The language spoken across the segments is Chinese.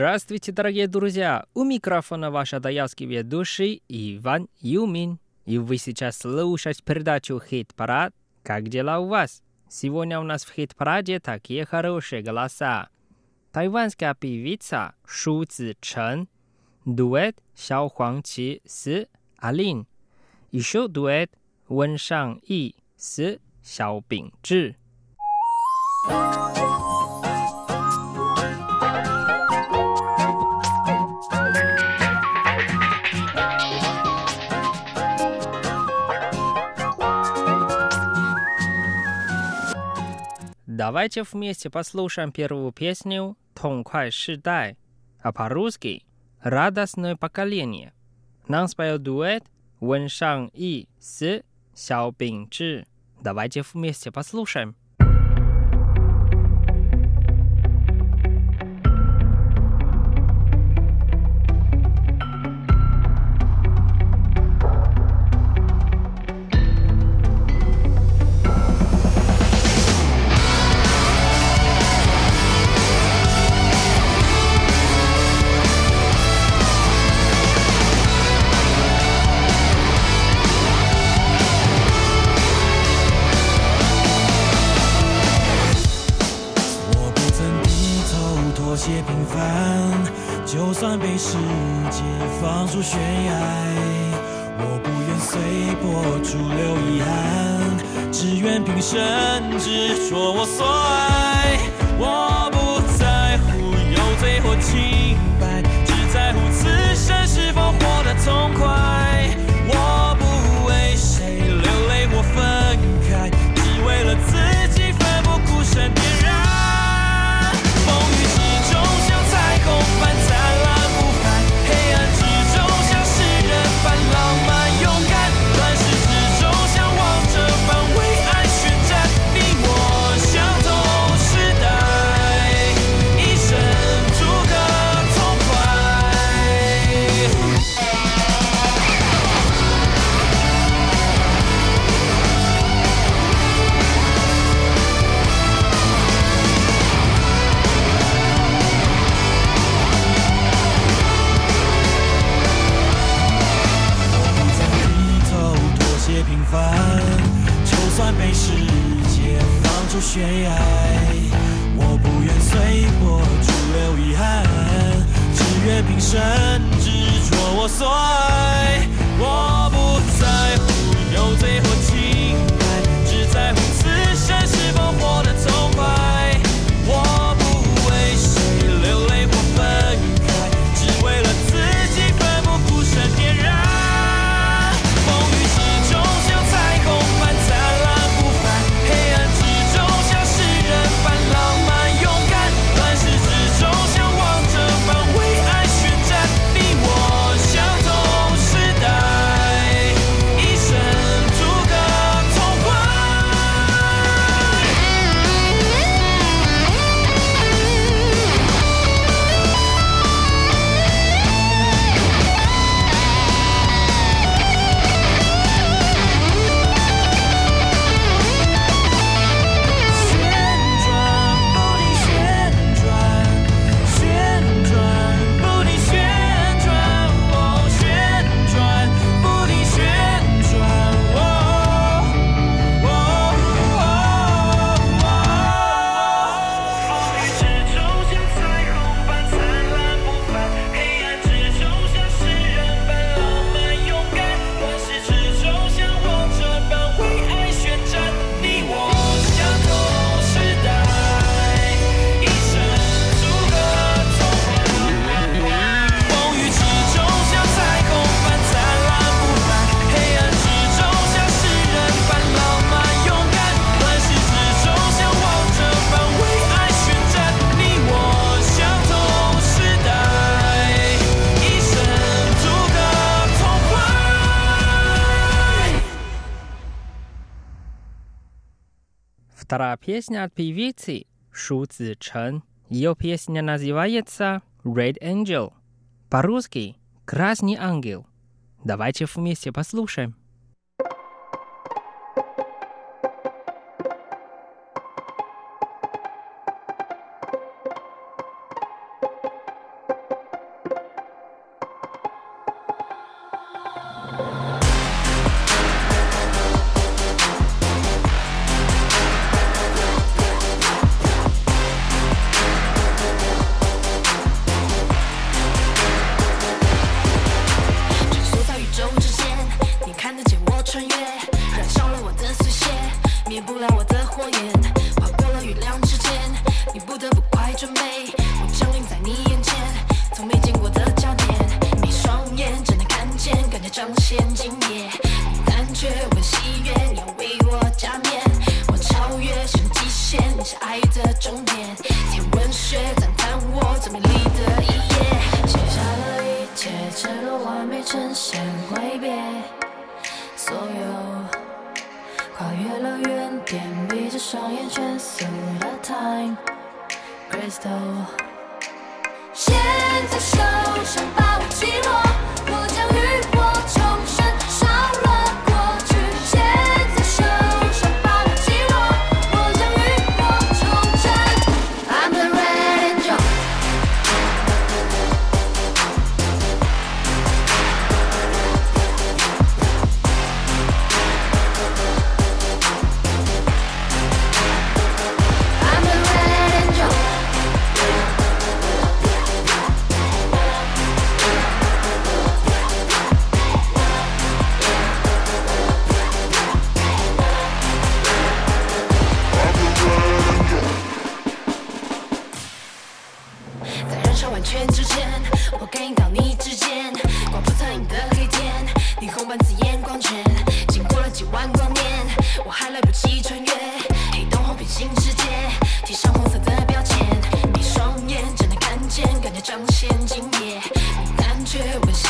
Здравствуйте, дорогие друзья! У микрофона ваш адаялский ведущий Иван Юмин. И вы сейчас слушаете передачу «Хит-парад». Как дела у вас? Сегодня у нас в хит-параде такие хорошие голоса. Тайванская певица Шу Цзичен, дуэт Xiao Huangqi с Алин, еще дуэт Wen Shangyi с Xiao Bingzhi. Давайте вместе послушаем первую песню «Тонкай Шидай», а по-русски «Радостное поколение». Нам споет дуэт Вэн Шан И с Сяо Бин Чжи. Давайте вместе послушаем. 也平凡，就算被世界放逐悬崖，我不愿随波逐流遗憾，只愿平生执着我所爱。我不在乎有罪或清白，只在乎此生是否活得痛快。爱，我不愿随波逐流遗憾，只愿平生执着我所爱。我不。大 песня от певицы Шу Цзичен. Ее песня называется «Red Angel». По-русски «Красный ангел». Давайте вместе послушаем. 完美呈现，挥别所有，跨越了原点，闭着双眼，蜷缩了。Time Crystal，现在手上把我击落。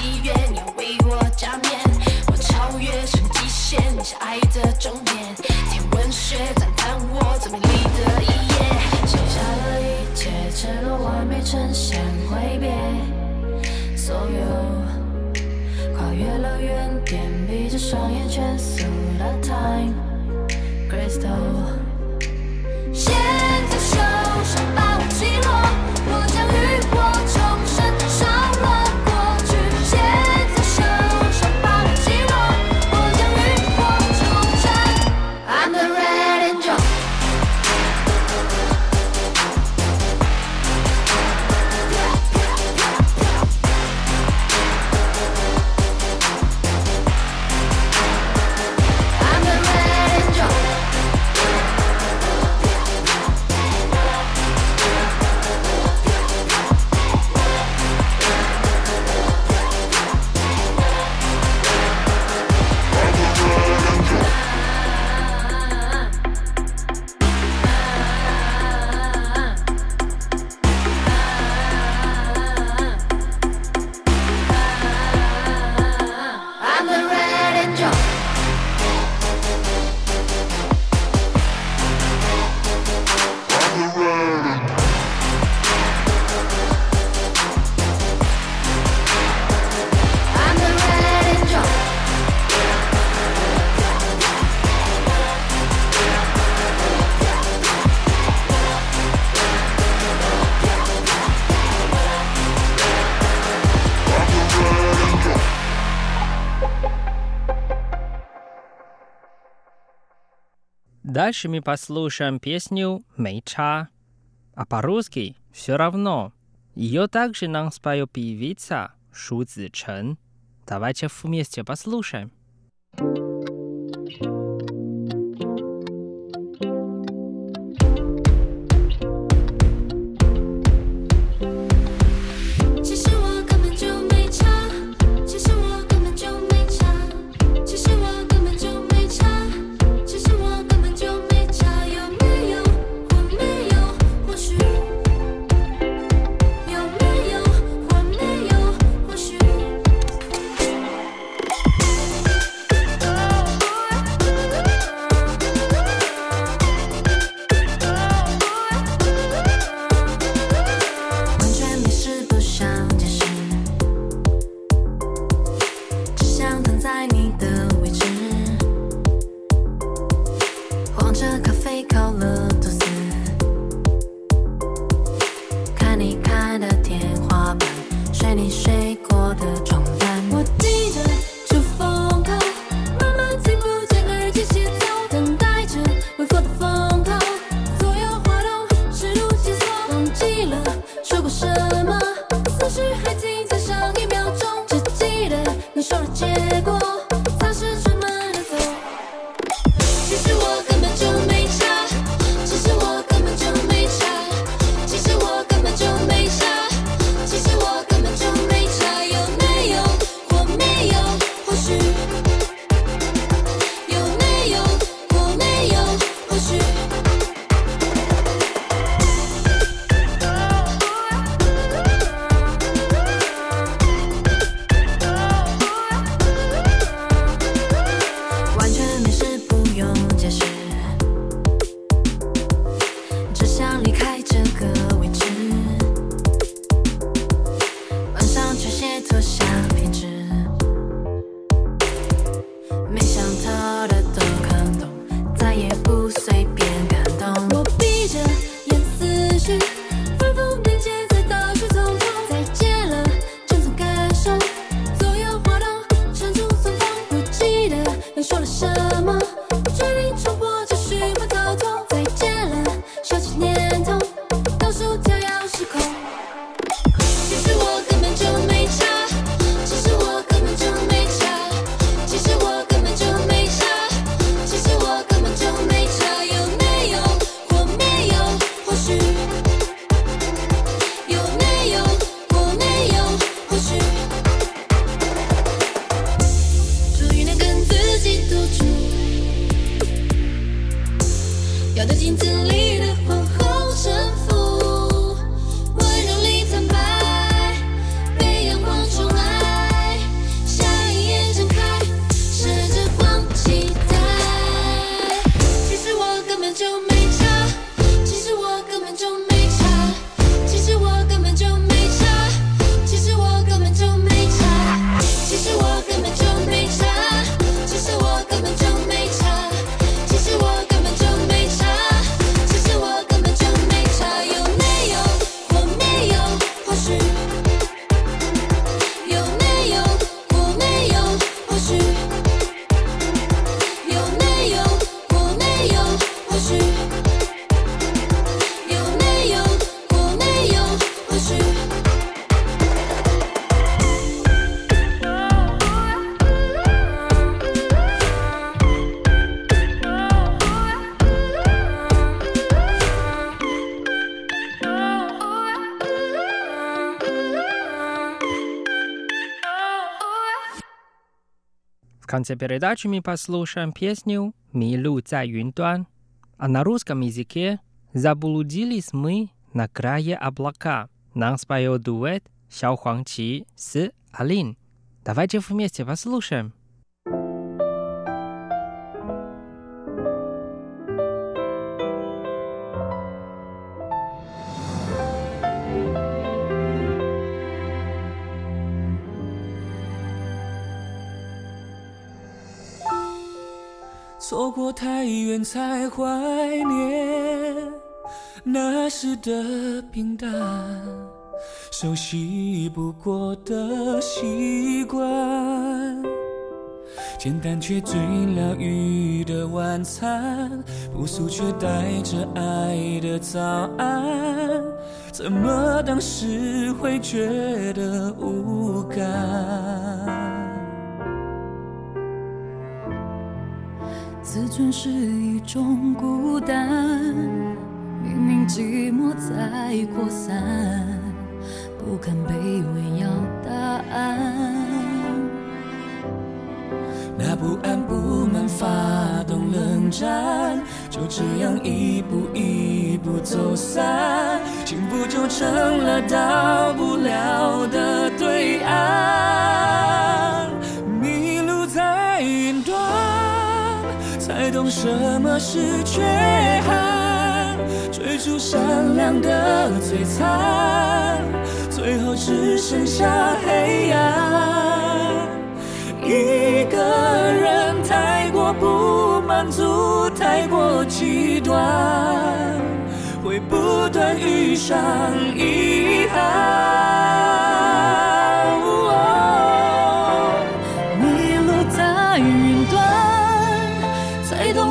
喜悦你要为我加冕。我超越生极限你是爱的终 Дальше мы послушаем песню «Мэйча». А по-русски все равно. Ее также нам споет певица Шу Цзичэн. Давайте вместе послушаем. Конце передачи мы послушаем песню «Милу за юнтуан», а на русском языке «Заблудились мы на крае облака». Нам споет дуэт Xiao Huangqi с Алин. Давайте вместе послушаем. 远才怀念那时的平淡，熟悉不过的习惯，简单却最疗愈的晚餐，朴素却带着爱的早安，怎么当时会觉得无感？自尊是一种孤单，明明寂寞在扩散，不肯卑微要答案。那不安不满发动冷战，就这样一步一步走散，幸福就成了到不了的才懂什么是缺憾，追逐善良的璀璨，最后只剩下黑暗。一个人太过不满足，太过极端，会不断遇上遗憾。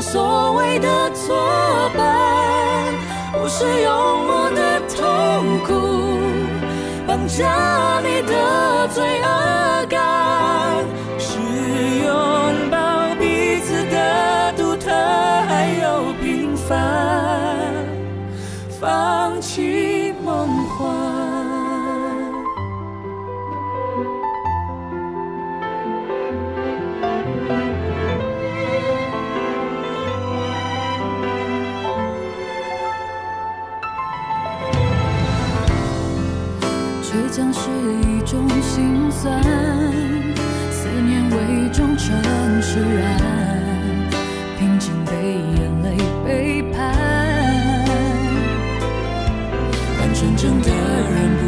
所谓的作伴，不是用我的痛苦绑架你的罪恶感，是拥抱彼此的独特还有平凡，心酸，思念伪装成释然，平静被眼泪背叛。看真的人不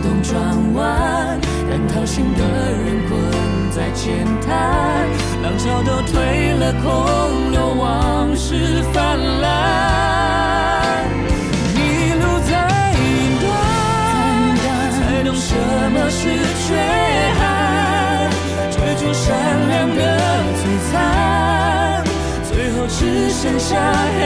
懂转弯，让掏心的人困在浅滩，浪潮都退了，空留往事泛滥。缺憾？追逐善良的璀璨，最后只剩下黑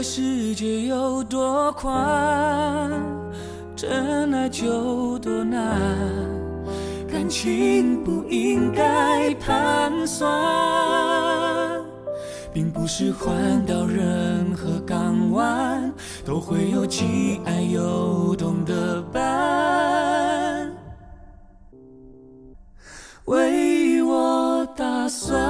这世界有多宽，真爱就多难，感情不应该盘算，并不是换到任何港湾都会有既爱又懂的伴。为我打算。